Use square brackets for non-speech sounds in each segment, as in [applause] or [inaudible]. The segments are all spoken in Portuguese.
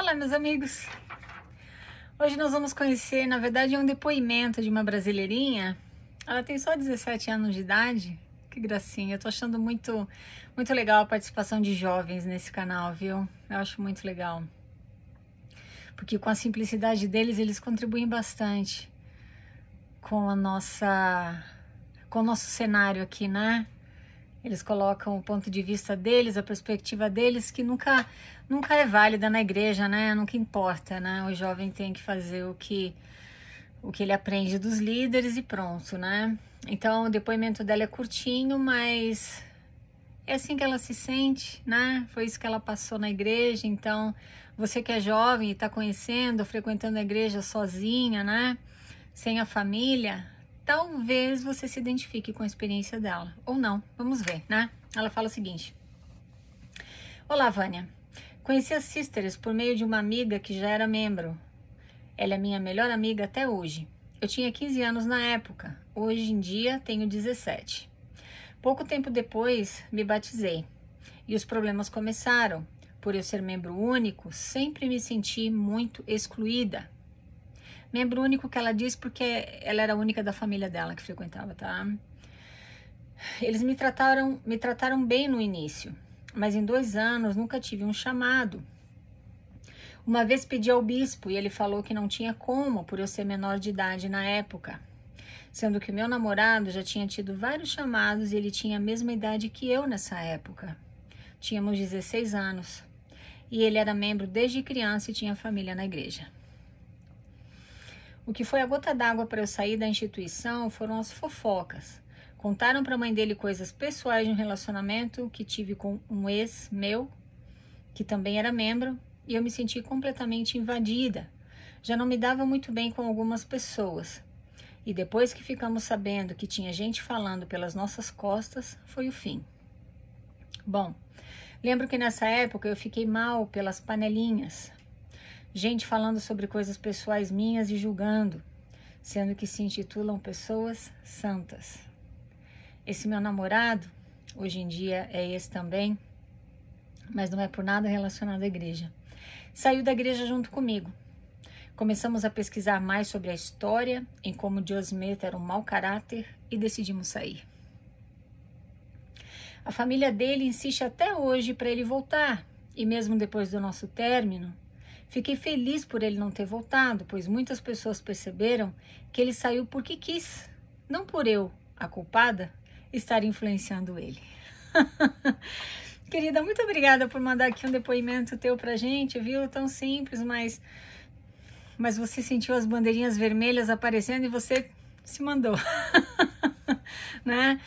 Olá, meus amigos. Hoje nós vamos conhecer, na verdade, um depoimento de uma brasileirinha. Ela tem só 17 anos de idade. Que gracinha. Eu tô achando muito, muito legal a participação de jovens nesse canal, viu? Eu acho muito legal. Porque com a simplicidade deles, eles contribuem bastante com a nossa com o nosso cenário aqui, né? Eles colocam o ponto de vista deles, a perspectiva deles, que nunca, nunca é válida na igreja, né? Nunca importa, né? O jovem tem que fazer o que, o que ele aprende dos líderes e pronto, né? Então, o depoimento dela é curtinho, mas é assim que ela se sente, né? Foi isso que ela passou na igreja. Então, você que é jovem e está conhecendo, frequentando a igreja sozinha, né? Sem a família, talvez você se identifique com a experiência dela. Ou não, vamos ver, né? Ela fala o seguinte: Olá, Vânia. Conheci a Sisters por meio de uma amiga que já era membro. Ela é minha melhor amiga até hoje. Eu tinha 15 anos na época, hoje em dia tenho 17. Pouco tempo depois, me batizei e os problemas começaram. Por eu ser membro único, sempre me senti muito excluída Membro único que ela diz porque ela era a única da família dela que frequentava, tá? Eles me trataram, me trataram bem no início, mas em dois anos nunca tive um chamado. Uma vez pedi ao bispo e ele falou que não tinha como, por eu ser menor de idade na época. Sendo que o meu namorado já tinha tido vários chamados e ele tinha a mesma idade que eu nessa época. Tínhamos 16 anos. E ele era membro desde criança e tinha família na igreja. O que foi a gota d'água para eu sair da instituição foram as fofocas. Contaram para a mãe dele coisas pessoais de um relacionamento que tive com um ex meu, que também era membro, e eu me senti completamente invadida. Já não me dava muito bem com algumas pessoas. E depois que ficamos sabendo que tinha gente falando pelas nossas costas, foi o fim. Bom, lembro que nessa época eu fiquei mal pelas panelinhas, gente falando sobre coisas pessoais minhas e julgando, sendo que se intitulam pessoas santas. Esse meu namorado, hoje em dia é esse também, mas não é por nada relacionado à igreja. Saiu da igreja junto comigo. Começamos a pesquisar mais sobre a história, em como Smith era um mau caráter e decidimos sair. A família dele insiste até hoje para ele voltar, e mesmo depois do nosso término, Fiquei feliz por ele não ter voltado, pois muitas pessoas perceberam que ele saiu porque quis, não por eu, a culpada, estar influenciando ele. [laughs] Querida, muito obrigada por mandar aqui um depoimento teu pra gente, viu? Tão simples, mas mas você sentiu as bandeirinhas vermelhas aparecendo e você se mandou, [laughs] né?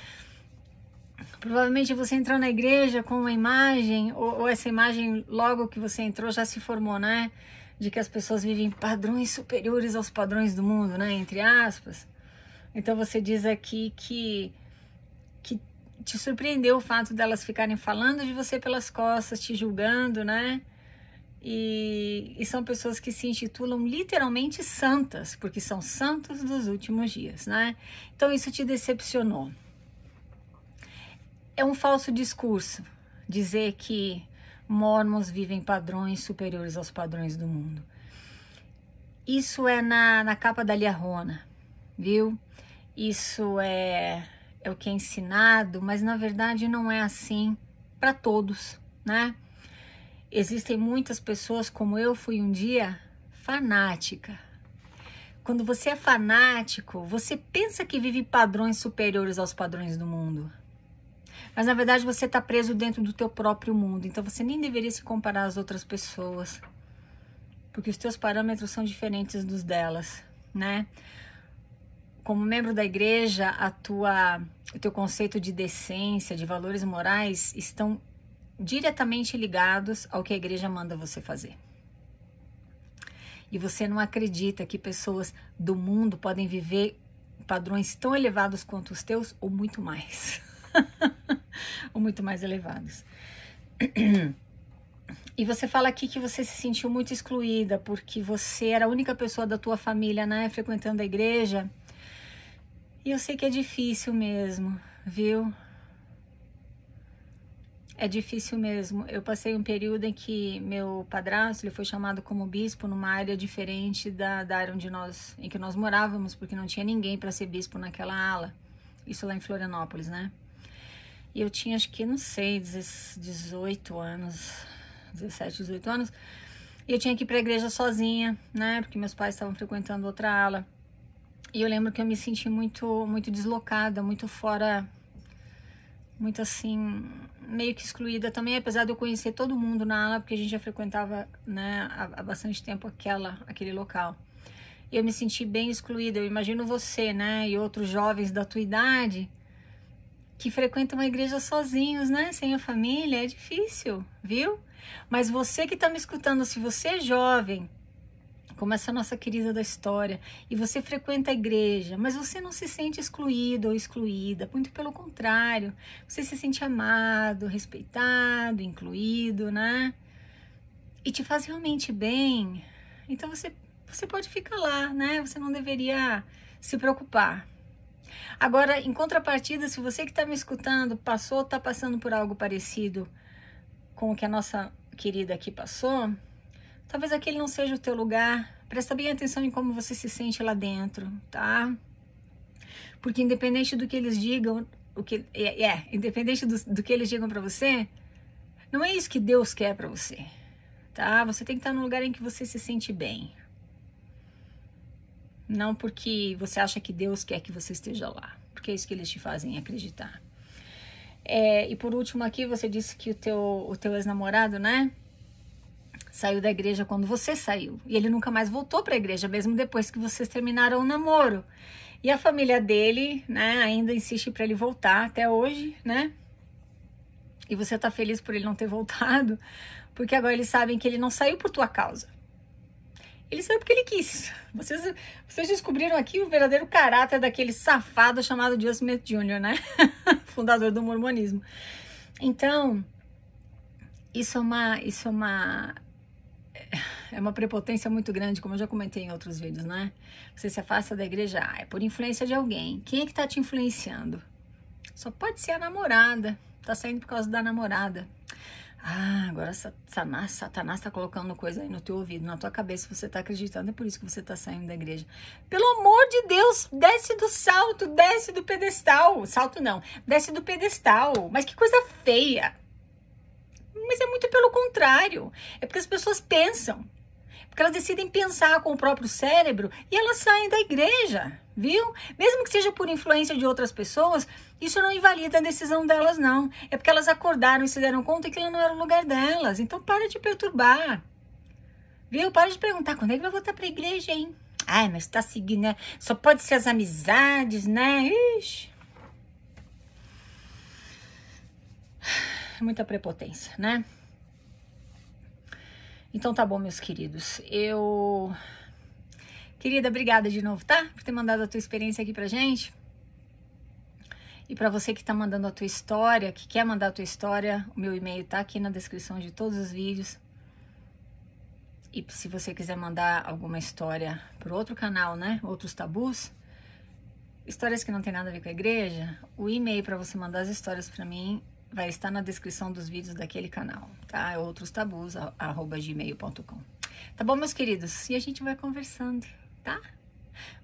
Provavelmente você entrou na igreja com uma imagem, ou, ou, essa imagem, logo que você entrou, já se formou, né? De que as pessoas vivem padrões superiores aos padrões do mundo, né? Entre aspas. Então você diz aqui que, que te surpreendeu o fato delas ficarem falando de você pelas costas, te julgando, né? E, e, são pessoas que se intitulam literalmente santas, porque são santos dos últimos dias, né? Então isso te decepcionou é um falso discurso dizer que mormons vivem padrões superiores aos padrões do mundo. Isso é na, na capa da Liarrona, viu? Isso é, é o que é ensinado, mas na verdade não é assim para todos, né? Existem muitas pessoas, como eu fui um dia, fanática. Quando você é fanático, você pensa que vive padrões superiores aos padrões do mundo. Mas na verdade você está preso dentro do teu próprio mundo. Então você nem deveria se comparar às outras pessoas. Porque os teus parâmetros são diferentes dos delas, né? Como membro da igreja, a tua, o teu conceito de decência, de valores morais estão diretamente ligados ao que a igreja manda você fazer. E você não acredita que pessoas do mundo podem viver padrões tão elevados quanto os teus ou muito mais. [laughs] ou muito mais elevados. [clears throat] E você fala aqui que você se sentiu muito excluída porque você era a única pessoa da tua família, né, frequentando a igreja. E eu sei que é difícil mesmo, viu? é difícil mesmo. Eu passei um período em que meu padrasto ele foi chamado como bispo numa área diferente da, da área onde nós, em que nós morávamos, porque não tinha ninguém para ser bispo naquela ala. Isso lá em Florianópolis, né? E eu tinha, acho que, não sei, 18 anos, 17, 18 anos. E eu tinha que ir para a igreja sozinha, né? Porque meus pais estavam frequentando outra ala. E eu lembro que eu me senti muito, muito deslocada, muito fora, muito assim, meio que excluída também, apesar de eu conhecer todo mundo na ala, porque a gente já frequentava, né, há, bastante tempo aquela, aquele local. Eu me senti bem excluída. Eu imagino você, né, e outros jovens da tua idade que frequentam uma igreja sozinhos, né, sem a família, é difícil, viu? Mas você que está me escutando, se você é jovem, como essa nossa querida da história, e você frequenta a igreja, mas você não se sente excluído ou excluída, muito pelo contrário, você se sente amado, respeitado, incluído, né? E te faz realmente bem, então você, você pode ficar lá, né? Você não deveria se preocupar. Agora, em contrapartida, se você que está me escutando passou, está passando por algo parecido com o que a nossa querida aqui passou, Talvez aquele não seja o teu lugar. Presta bem atenção em como você se sente lá dentro, tá? Porque independente do que eles digam, o que é, é independente do, do que eles digam para você, não é isso que Deus quer para você, tá? Você tem que estar num lugar em que você se sente bem. Não porque você acha que Deus quer que você esteja lá, porque é isso que eles te fazem acreditar. É, e por último aqui, você disse que o teu, o teu ex-namorado, né? saiu da igreja quando você saiu. E ele nunca mais voltou para a igreja, mesmo depois que vocês terminaram o namoro. E a família dele, né, ainda insiste para ele voltar até hoje, né? E você tá feliz por ele não ter voltado, porque agora eles sabem que ele não saiu por tua causa. Ele saiu porque ele quis. Vocês, vocês descobriram aqui o verdadeiro caráter daquele safado chamado Joseph Smith Jr., né? [laughs] Fundador do mormonismo. Então, isso é uma, isso é uma é uma prepotência muito grande, como eu já comentei em outros vídeos, né? Você se afasta da igreja, ah, é por influência de alguém. Quem é que tá te influenciando? Só pode ser a namorada. Tá saindo por causa da namorada. Ah, agora Satanás, Satanás tá colocando coisa aí no teu ouvido, na tua cabeça, você tá acreditando, é por isso que você tá saindo da igreja. Pelo amor de Deus, desce do salto, desce do pedestal. Salto não, desce do pedestal. Mas que coisa feia. Mas é muito pelo contrário. É porque as pessoas pensam. Porque elas decidem pensar com o próprio cérebro e elas saem da igreja, viu? Mesmo que seja por influência de outras pessoas, isso não invalida a decisão delas, não. É porque elas acordaram e se deram conta que aquilo não era o lugar delas. Então para de perturbar. Viu? Para de perguntar quando é que vai voltar pra igreja, hein? Ai, mas tá seguindo, né? Só pode ser as amizades, né? Ixi. muita prepotência, né? Então tá bom, meus queridos. Eu. Querida, obrigada de novo, tá? Por ter mandado a tua experiência aqui pra gente. E para você que tá mandando a tua história, que quer mandar a tua história, o meu e-mail tá aqui na descrição de todos os vídeos. E se você quiser mandar alguma história pro outro canal, né? Outros tabus, histórias que não tem nada a ver com a igreja, o e-mail para você mandar as histórias para mim vai estar na descrição dos vídeos daquele canal, tá? É outros tabus, arroba gmail.com. Tá bom, meus queridos? E a gente vai conversando, tá?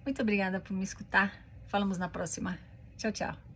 Muito obrigada por me escutar. Falamos na próxima. Tchau, tchau.